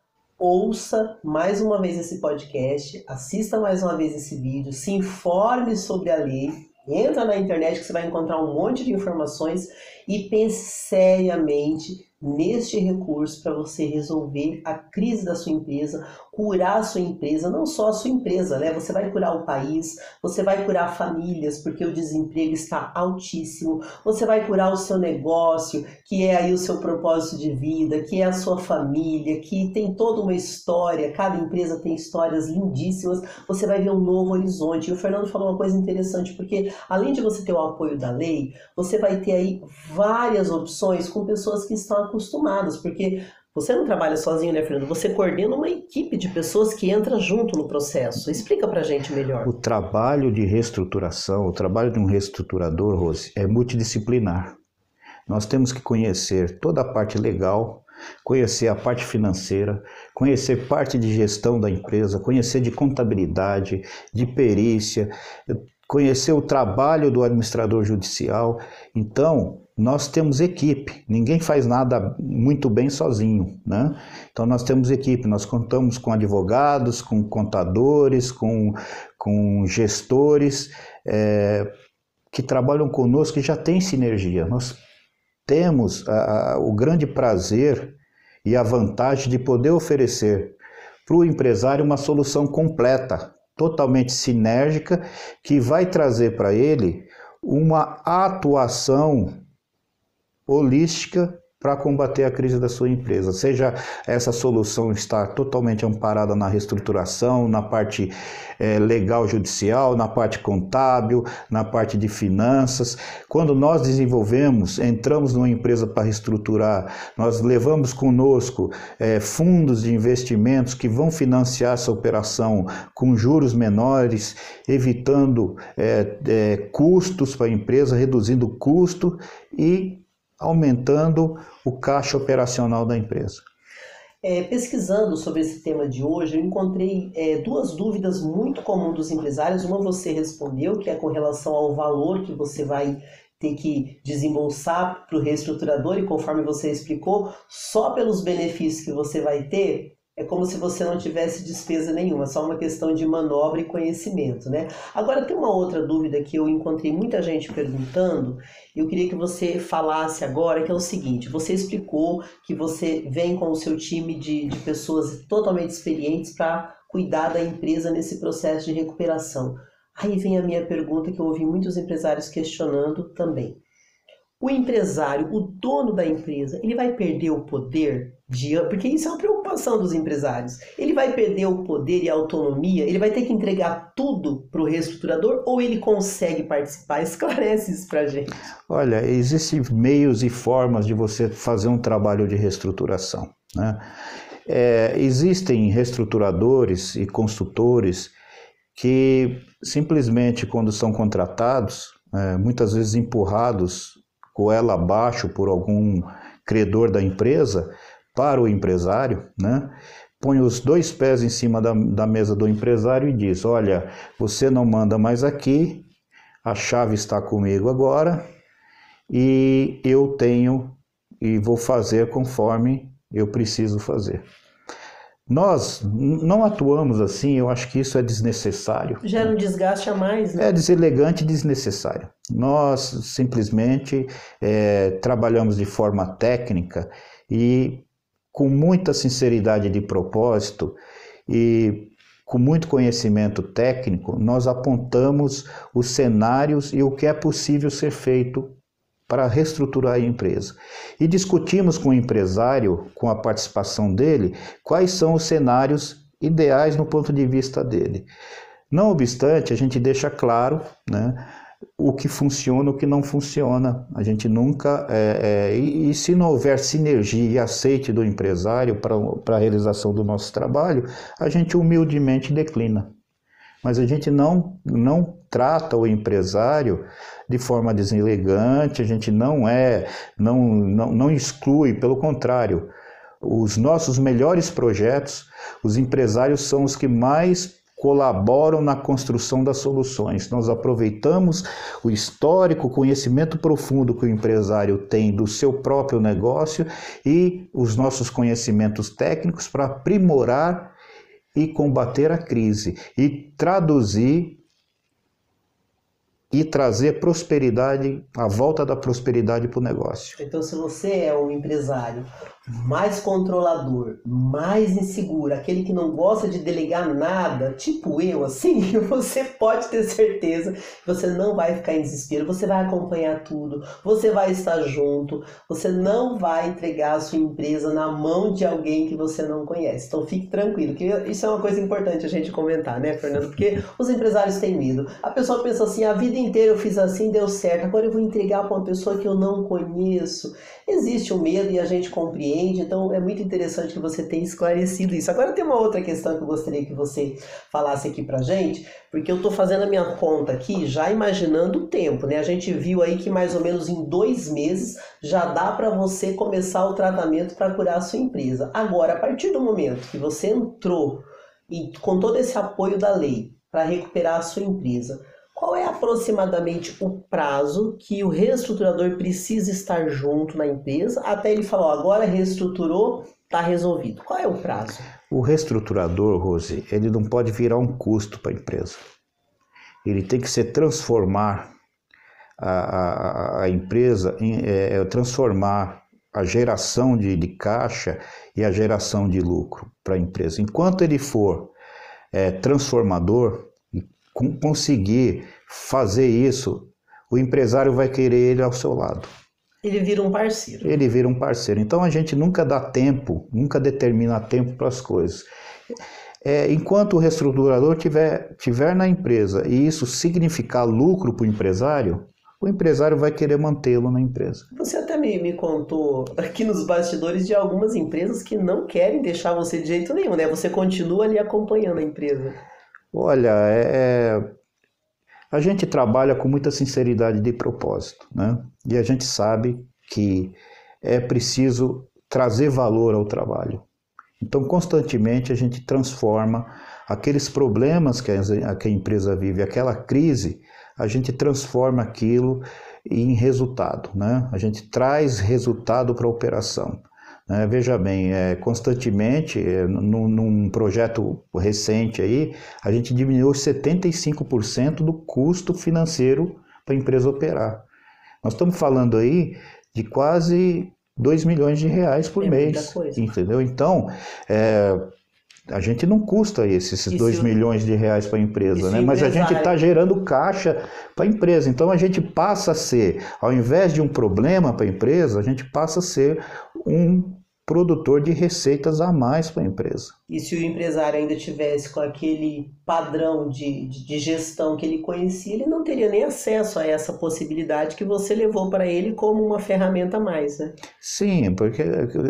ouça mais uma vez esse podcast, assista mais uma vez esse vídeo, se informe sobre a lei, entra na internet que você vai encontrar um monte de informações e pense seriamente neste recurso para você resolver a crise da sua empresa, curar a sua empresa, não só a sua empresa, né? Você vai curar o país, você vai curar famílias, porque o desemprego está altíssimo, você vai curar o seu negócio, que é aí o seu propósito de vida, que é a sua família, que tem toda uma história, cada empresa tem histórias lindíssimas, você vai ver um novo horizonte. E o Fernando falou uma coisa interessante, porque além de você ter o apoio da lei, você vai ter aí várias opções com pessoas que estão acostumadas, porque você não trabalha sozinho, né, Fernando? Você coordena uma equipe de pessoas que entra junto no processo. Explica pra gente melhor. O trabalho de reestruturação, o trabalho de um reestruturador, Rose, é multidisciplinar. Nós temos que conhecer toda a parte legal, conhecer a parte financeira, conhecer parte de gestão da empresa, conhecer de contabilidade, de perícia, conhecer o trabalho do administrador judicial. Então, nós temos equipe, ninguém faz nada muito bem sozinho, né? Então nós temos equipe, nós contamos com advogados, com contadores, com, com gestores é, que trabalham conosco e já tem sinergia. Nós temos a, a, o grande prazer e a vantagem de poder oferecer para o empresário uma solução completa, totalmente sinérgica, que vai trazer para ele uma atuação holística para combater a crise da sua empresa. Seja essa solução estar totalmente amparada na reestruturação, na parte é, legal judicial, na parte contábil, na parte de finanças. Quando nós desenvolvemos, entramos numa empresa para reestruturar, nós levamos conosco é, fundos de investimentos que vão financiar essa operação com juros menores, evitando é, custos para a empresa, reduzindo o custo e aumentando o caixa operacional da empresa. É, pesquisando sobre esse tema de hoje, eu encontrei é, duas dúvidas muito comuns dos empresários. Uma você respondeu, que é com relação ao valor que você vai ter que desembolsar para o reestruturador, e conforme você explicou, só pelos benefícios que você vai ter, é como se você não tivesse despesa nenhuma, só uma questão de manobra e conhecimento, né? Agora tem uma outra dúvida que eu encontrei muita gente perguntando, eu queria que você falasse agora, que é o seguinte, você explicou que você vem com o seu time de, de pessoas totalmente experientes para cuidar da empresa nesse processo de recuperação. Aí vem a minha pergunta que eu ouvi muitos empresários questionando também. O empresário, o dono da empresa, ele vai perder o poder de. Porque isso é uma preocupação dos empresários. Ele vai perder o poder e a autonomia? Ele vai ter que entregar tudo para o reestruturador ou ele consegue participar? Esclarece isso para gente. Olha, existem meios e formas de você fazer um trabalho de reestruturação. Né? É, existem reestruturadores e construtores que simplesmente, quando são contratados, é, muitas vezes empurrados goela abaixo por algum credor da empresa para o empresário, né? põe os dois pés em cima da, da mesa do empresário e diz: Olha, você não manda mais aqui, a chave está comigo agora e eu tenho e vou fazer conforme eu preciso fazer. Nós não atuamos assim, eu acho que isso é desnecessário. Gera um desgaste a mais, né? É deselegante e desnecessário. Nós simplesmente é, trabalhamos de forma técnica e com muita sinceridade de propósito e com muito conhecimento técnico, nós apontamos os cenários e o que é possível ser feito para reestruturar a empresa. E discutimos com o empresário, com a participação dele, quais são os cenários ideais no ponto de vista dele. Não obstante, a gente deixa claro né, o que funciona, o que não funciona. A gente nunca. É, é, e, e, se não houver sinergia e aceite do empresário para a realização do nosso trabalho, a gente humildemente declina. Mas a gente não, não trata o empresário de forma deselegante, a gente não é, não, não, não exclui, pelo contrário. Os nossos melhores projetos, os empresários são os que mais colaboram na construção das soluções. Nós aproveitamos o histórico, conhecimento profundo que o empresário tem do seu próprio negócio e os nossos conhecimentos técnicos para aprimorar e combater a crise e traduzir e trazer prosperidade, a volta da prosperidade para o negócio. Então, se você é um empresário mais controlador, mais inseguro, aquele que não gosta de delegar nada, tipo eu, assim, você pode ter certeza que você não vai ficar em desespero, você vai acompanhar tudo, você vai estar junto, você não vai entregar a sua empresa na mão de alguém que você não conhece. Então fique tranquilo, que isso é uma coisa importante a gente comentar, né, Fernando? Porque os empresários têm medo. A pessoa pensa assim, a vida inteira eu fiz assim, deu certo, agora eu vou entregar para uma pessoa que eu não conheço. Existe o medo e a gente compreende, então é muito interessante que você tenha esclarecido isso. Agora tem uma outra questão que eu gostaria que você falasse aqui pra gente, porque eu estou fazendo a minha conta aqui já imaginando o tempo, né? A gente viu aí que mais ou menos em dois meses já dá para você começar o tratamento para curar a sua empresa. Agora, a partir do momento que você entrou e com todo esse apoio da lei para recuperar a sua empresa, qual é aproximadamente o prazo que o reestruturador precisa estar junto na empresa até ele falar, agora reestruturou, está resolvido? Qual é o prazo? O reestruturador, Rose, ele não pode virar um custo para a empresa. Ele tem que se transformar a, a, a empresa, em, é, é, transformar a geração de, de, caixa e a geração de lucro para a empresa. Enquanto ele for é, transformador, conseguir fazer isso, o empresário vai querer ele ao seu lado. Ele vira um parceiro. Ele vira um parceiro. Então a gente nunca dá tempo, nunca determina tempo para as coisas. É, enquanto o reestruturador tiver, tiver na empresa e isso significar lucro para o empresário, o empresário vai querer mantê-lo na empresa. Você até me, me contou aqui nos bastidores de algumas empresas que não querem deixar você de jeito nenhum, né? Você continua ali acompanhando a empresa. Olha, é, é, a gente trabalha com muita sinceridade de propósito, né? E a gente sabe que é preciso trazer valor ao trabalho. Então, constantemente a gente transforma aqueles problemas que a, que a empresa vive, aquela crise, a gente transforma aquilo em resultado, né? A gente traz resultado para a operação. Né? Veja bem, é, constantemente, é, num, num, projeto recente aí, a gente diminuiu 75% do custo financeiro para a empresa operar. Nós estamos falando aí de quase 2 milhões de reais por é mês. Entendeu? Então, é, a gente não custa esses 2 milhões de reais para a empresa, né? mas a gente está gerando caixa para a empresa. Então a gente passa a ser, ao invés de um problema para a empresa, a gente passa a ser um produtor de receitas a mais para a empresa. E se o empresário ainda tivesse com aquele padrão de, de, de, gestão que ele conhecia, ele não teria nem acesso a essa possibilidade que você levou para ele como uma ferramenta a mais, né? Sim, porque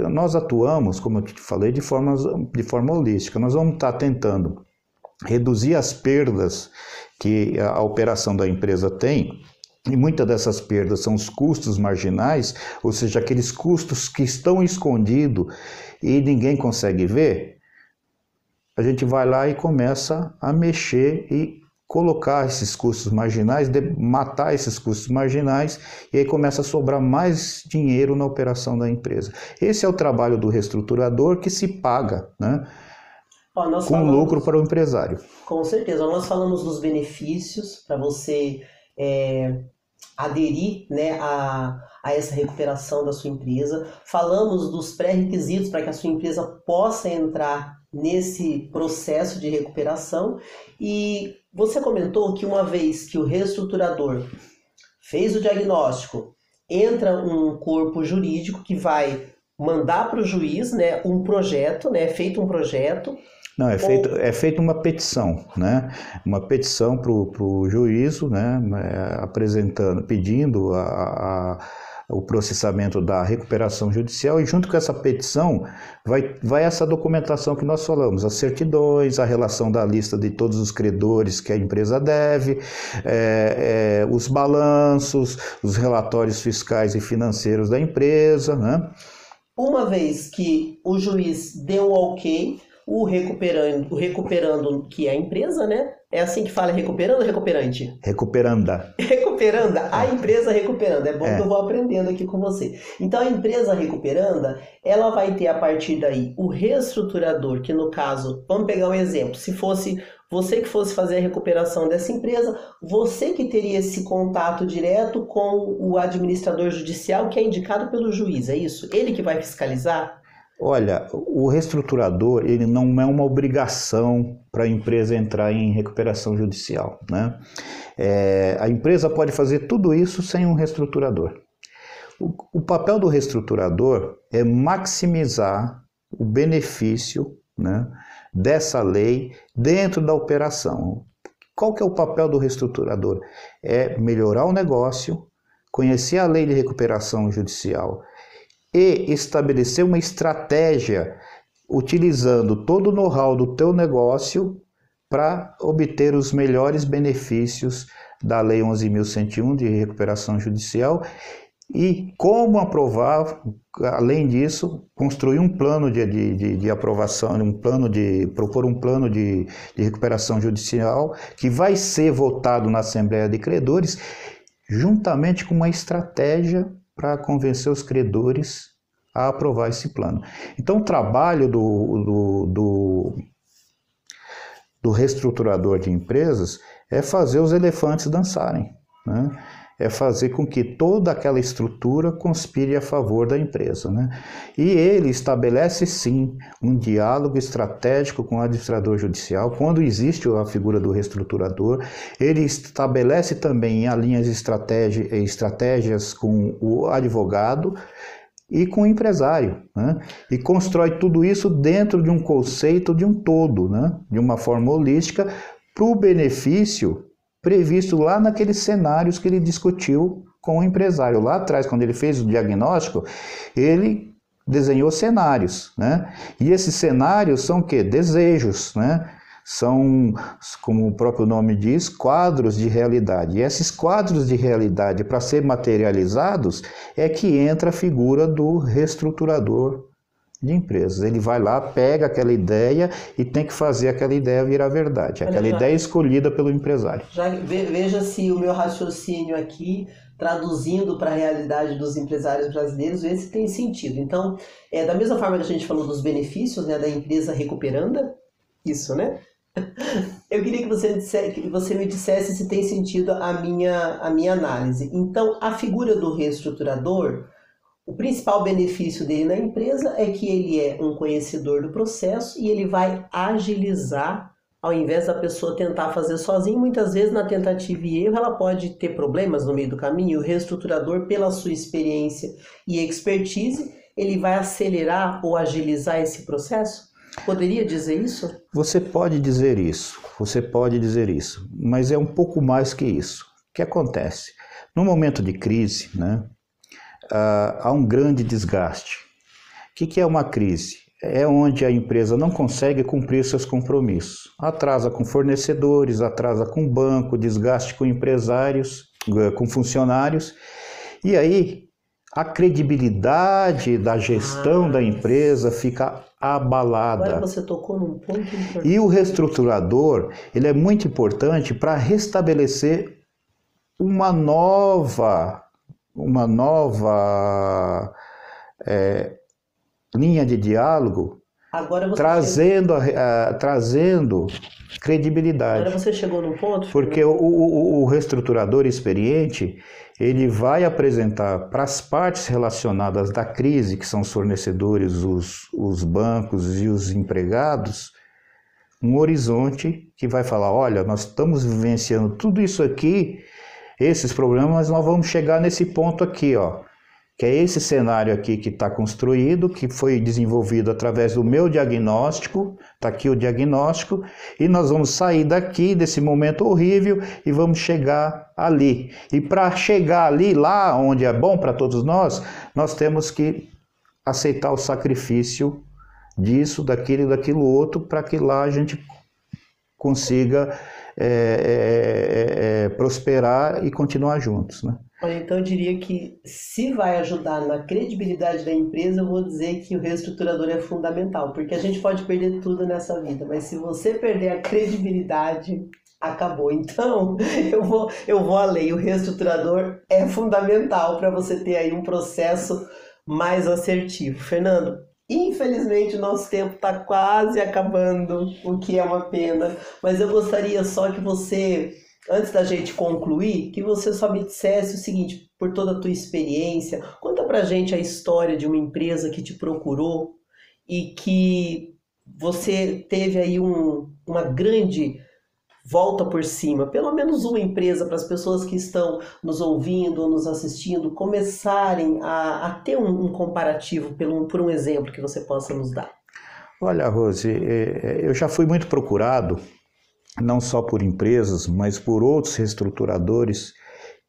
nós atuamos, como eu te falei, de forma, de forma holística. Nós vamos estar tentando reduzir as perdas que a operação da empresa tem e muitas dessas perdas são os custos marginais, ou seja, aqueles custos que estão escondidos e ninguém consegue ver. A gente vai lá e começa a mexer e colocar esses custos marginais, matar esses custos marginais, e aí começa a sobrar mais dinheiro na operação da empresa. Esse é o trabalho do reestruturador que se paga, né? Ó, com falamos, lucro para o empresário. Com certeza. Nós falamos dos benefícios para você é, aderir né, a, a essa recuperação da sua empresa. Falamos dos pré-requisitos para que a sua empresa possa entrar nesse processo de recuperação. E você comentou que uma vez que o reestruturador fez o diagnóstico, entra um corpo jurídico que vai mandar para o juiz né, um projeto, né, feito um projeto não, é feito, é feita uma petição, né? Uma petição para o juízo, né? É, apresentando, pedindo a, a, o processamento da recuperação judicial e junto com essa petição vai, vai essa documentação que nós falamos, as certidões, a relação da lista de todos os credores que a empresa deve, é, é, os balanços, os relatórios fiscais e financeiros da empresa, né? Uma vez que o juiz deu o ok, o recuperando, o recuperando que é a empresa, né? É assim que fala recuperando ou recuperante? Recuperanda. Recuperanda, a empresa recuperando. É bom é. que eu vou aprendendo aqui com você. Então a empresa recuperanda, ela vai ter a partir daí o reestruturador, que no caso, vamos pegar um exemplo, se fosse você que fosse fazer a recuperação dessa empresa, você que teria esse contato direto com o administrador judicial que é indicado pelo juiz, é isso? Ele que vai fiscalizar? Olha, o reestruturador ele não é uma obrigação para a empresa entrar em recuperação judicial. Né? É, a empresa pode fazer tudo isso sem um reestruturador. O, o papel do reestruturador é maximizar o benefício né, dessa lei dentro da operação. Qual que é o papel do reestruturador? É melhorar o negócio, conhecer a lei de recuperação judicial e estabelecer uma estratégia utilizando todo o know-how do teu negócio para obter os melhores benefícios da Lei 11.101 de recuperação judicial e como aprovar, além disso, construir um plano de, de, de aprovação, um plano de propor um plano de, de recuperação judicial que vai ser votado na Assembleia de Credores, juntamente com uma estratégia para convencer os credores a aprovar esse plano. Então, o trabalho do, do, do, do reestruturador de empresas é fazer os elefantes dançarem. Né? É fazer com que toda aquela estrutura conspire a favor da empresa. Né? E ele estabelece sim um diálogo estratégico com o administrador judicial, quando existe a figura do reestruturador, ele estabelece também alinhas estratégias com o advogado e com o empresário, né? e constrói tudo isso dentro de um conceito de um todo, né? de uma forma holística, para o benefício previsto lá naqueles cenários que ele discutiu com o empresário. Lá atrás, quando ele fez o diagnóstico, ele desenhou cenários, né? E esses cenários são o quê? Desejos, né? São, como o próprio nome diz, quadros de realidade. E esses quadros de realidade, para ser materializados, é que entra a figura do reestruturador de empresas. Ele vai lá, pega aquela ideia e tem que fazer aquela ideia virar verdade. Aquela ideia ideia escolhida pelo empresário. Já veja se o meu raciocínio aqui traduzindo para a realidade dos empresários brasileiros, ver se tem sentido. Então, é, da mesma forma que a gente falou dos benefícios né, da empresa recuperanda, isso, né? Eu queria que você, que você me dissesse se tem sentido a minha, a minha análise. Então, a figura do reestruturador, o principal benefício dele na empresa é que ele é um conhecedor do processo e ele vai agilizar, ao invés da pessoa tentar fazer sozinho. Muitas vezes, na tentativa e erro, ela pode ter problemas no meio do caminho. O reestruturador, pela sua experiência e expertise, ele vai acelerar ou agilizar esse processo? Poderia dizer isso? Você pode dizer isso, você pode dizer isso, mas é um pouco mais que isso. O que acontece? No momento de crise, né, há um grande desgaste. O que é uma crise? É onde a empresa não consegue cumprir seus compromissos. Atrasa com fornecedores, atrasa com banco, desgaste com empresários, eh, com funcionários. E aí a credibilidade da gestão ah, da empresa fica abalada. Agora você tocou num ponto importante. E o reestruturador, ele é muito importante para restabelecer uma nova, uma nova é, linha de diálogo trazendo, chega... trazendo credibilidade. Agora você chegou no ponto. Porque o, o, o, reestruturador experiente ele vai apresentar para as partes relacionadas da crise, que são os fornecedores, os, os bancos e os empregados, um horizonte que vai falar: olha, nós estamos vivenciando tudo isso aqui, esses problemas, mas nós vamos chegar nesse ponto aqui, ó que é esse cenário aqui que está construído, que foi desenvolvido através do meu diagnóstico, está aqui o diagnóstico, e nós vamos sair daqui, desse momento horrível, e vamos chegar ali. E para chegar ali, lá onde é bom para todos nós, nós temos que aceitar o sacrifício disso, daquilo e daquilo outro, para que lá a gente consiga é, é, é, prosperar e continuar juntos. Né? Olha, então eu diria que se vai ajudar na credibilidade da empresa, eu vou dizer que o reestruturador é fundamental, porque a gente pode perder tudo nessa vida, mas se você perder a credibilidade, acabou. Então, eu vou, eu vou além. O reestruturador é fundamental para você ter aí um processo mais assertivo. Fernando, infelizmente o nosso tempo está quase acabando, o que é uma pena, mas eu gostaria só que você antes da gente concluir, que você só me dissesse o seguinte, por toda a tua experiência, conta pra gente a história de uma empresa que te procurou e que você teve aí um, uma grande volta por cima, pelo menos uma empresa para as pessoas que estão nos ouvindo ou nos assistindo começarem a, a ter um, um comparativo pelo, por um exemplo que você possa nos dar. Olha, Rose, é, é, eu já fui muito procurado não só por empresas, mas por outros reestruturadores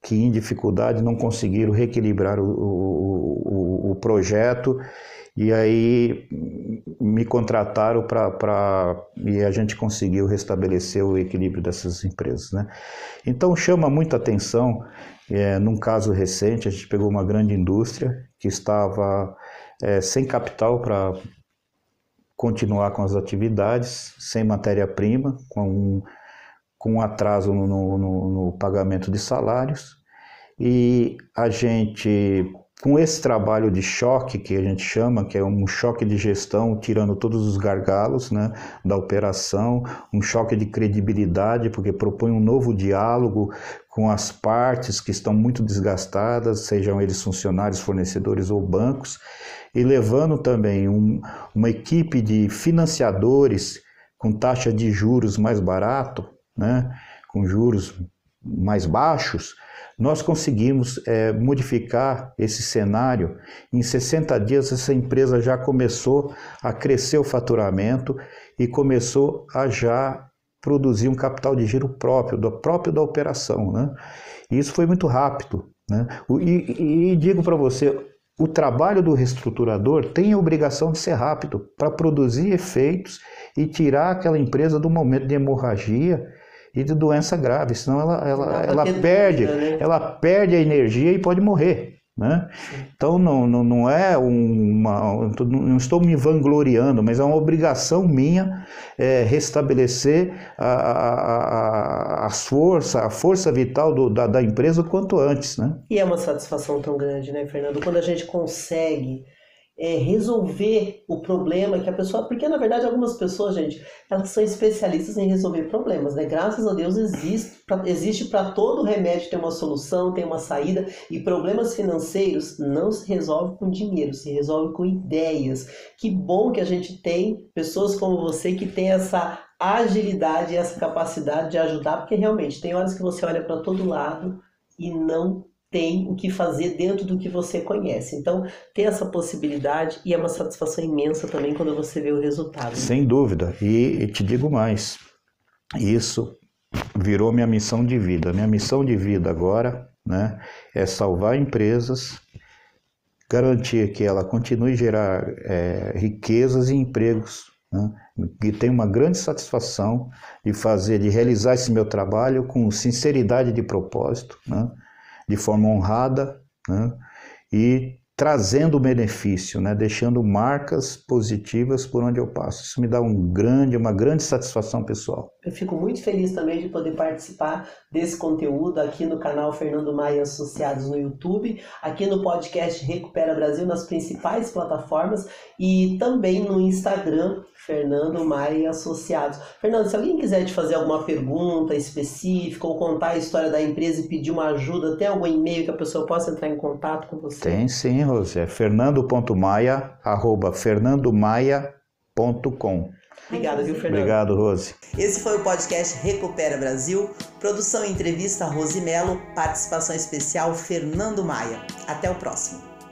que em dificuldade não conseguiram reequilibrar o, o, o, projeto e aí me contrataram para e a gente conseguiu restabelecer o equilíbrio dessas empresas, né? Então chama muita atenção, é, num caso recente a gente pegou uma grande indústria que estava é, sem capital para continuar com as atividades sem matéria-prima, com um, com atraso no, no, no, pagamento de salários. E a gente, com esse trabalho de choque, que a gente chama, que é um choque de gestão, tirando todos os gargalos né, da operação, um choque de credibilidade, porque propõe um novo diálogo com as partes que estão muito desgastadas, sejam eles funcionários, fornecedores ou bancos, e levando também um, uma equipe de financiadores com taxa de juros mais barato, né, com juros mais baixos, nós conseguimos é, modificar esse cenário. Em 60 dias, essa empresa já começou a crescer o faturamento e começou a já produzir um capital de giro próprio, do próprio da operação. Né? E isso foi muito rápido. Né? E, e, e digo para você, o trabalho do reestruturador tem a obrigação de ser rápido para produzir efeitos e tirar aquela empresa do momento de hemorragia e de doença grave, senão ela, ela, ela, perde, né? ela perde a energia e pode morrer. Né? Então não, não, não é uma. Não estou me vangloriando, mas é uma obrigação minha é, restabelecer a, a, a, a, força, a força vital do, da, da empresa o quanto antes. Né? E é uma satisfação tão grande, né, Fernando? Quando a gente consegue é, resolver o problema que a pessoa. Porque, na verdade, algumas pessoas, gente, elas são especialistas em resolver problemas, né? Graças a Deus existe, existe para todo remédio ter uma solução, tem uma saída. E problemas financeiros não se resolve com dinheiro, se resolve com ideias. Que bom que a gente tem pessoas como você que tem essa agilidade essa capacidade de ajudar, porque realmente tem horas que você olha para todo lado e não tem o que fazer dentro do que você conhece. Então, tem essa possibilidade e é uma satisfação imensa também quando você vê o resultado. Sem dúvida. E, e te digo mais, isso virou minha missão de vida. Minha missão de vida agora né, é salvar empresas, garantir que ela continue a gerar é, riquezas e empregos. Né, e tenho uma grande satisfação de fazer, de realizar esse meu trabalho com sinceridade de propósito, né, de forma honrada né, e trazendo benefício, né, deixando marcas positivas por onde eu passo. Isso me dá um grande, uma grande satisfação pessoal. Eu fico muito feliz também de poder participar desse conteúdo aqui no canal Fernando Maia Associados no YouTube, aqui no podcast Recupera Brasil nas principais plataformas e também no Instagram Fernando Maia Associados. Fernando, se alguém quiser te fazer alguma pergunta específica ou contar a história da empresa e pedir uma ajuda, tem algum e-mail que a pessoa possa entrar em contato com você? Tem sim, Rose. É fernando.maia, arroba fernandomaia.com. Obrigado, viu, Fernando? Obrigado, Rose. Esse foi o podcast Recupera Brasil. Produção e entrevista Rose Melo. Participação especial Fernando Maia. Até o próximo.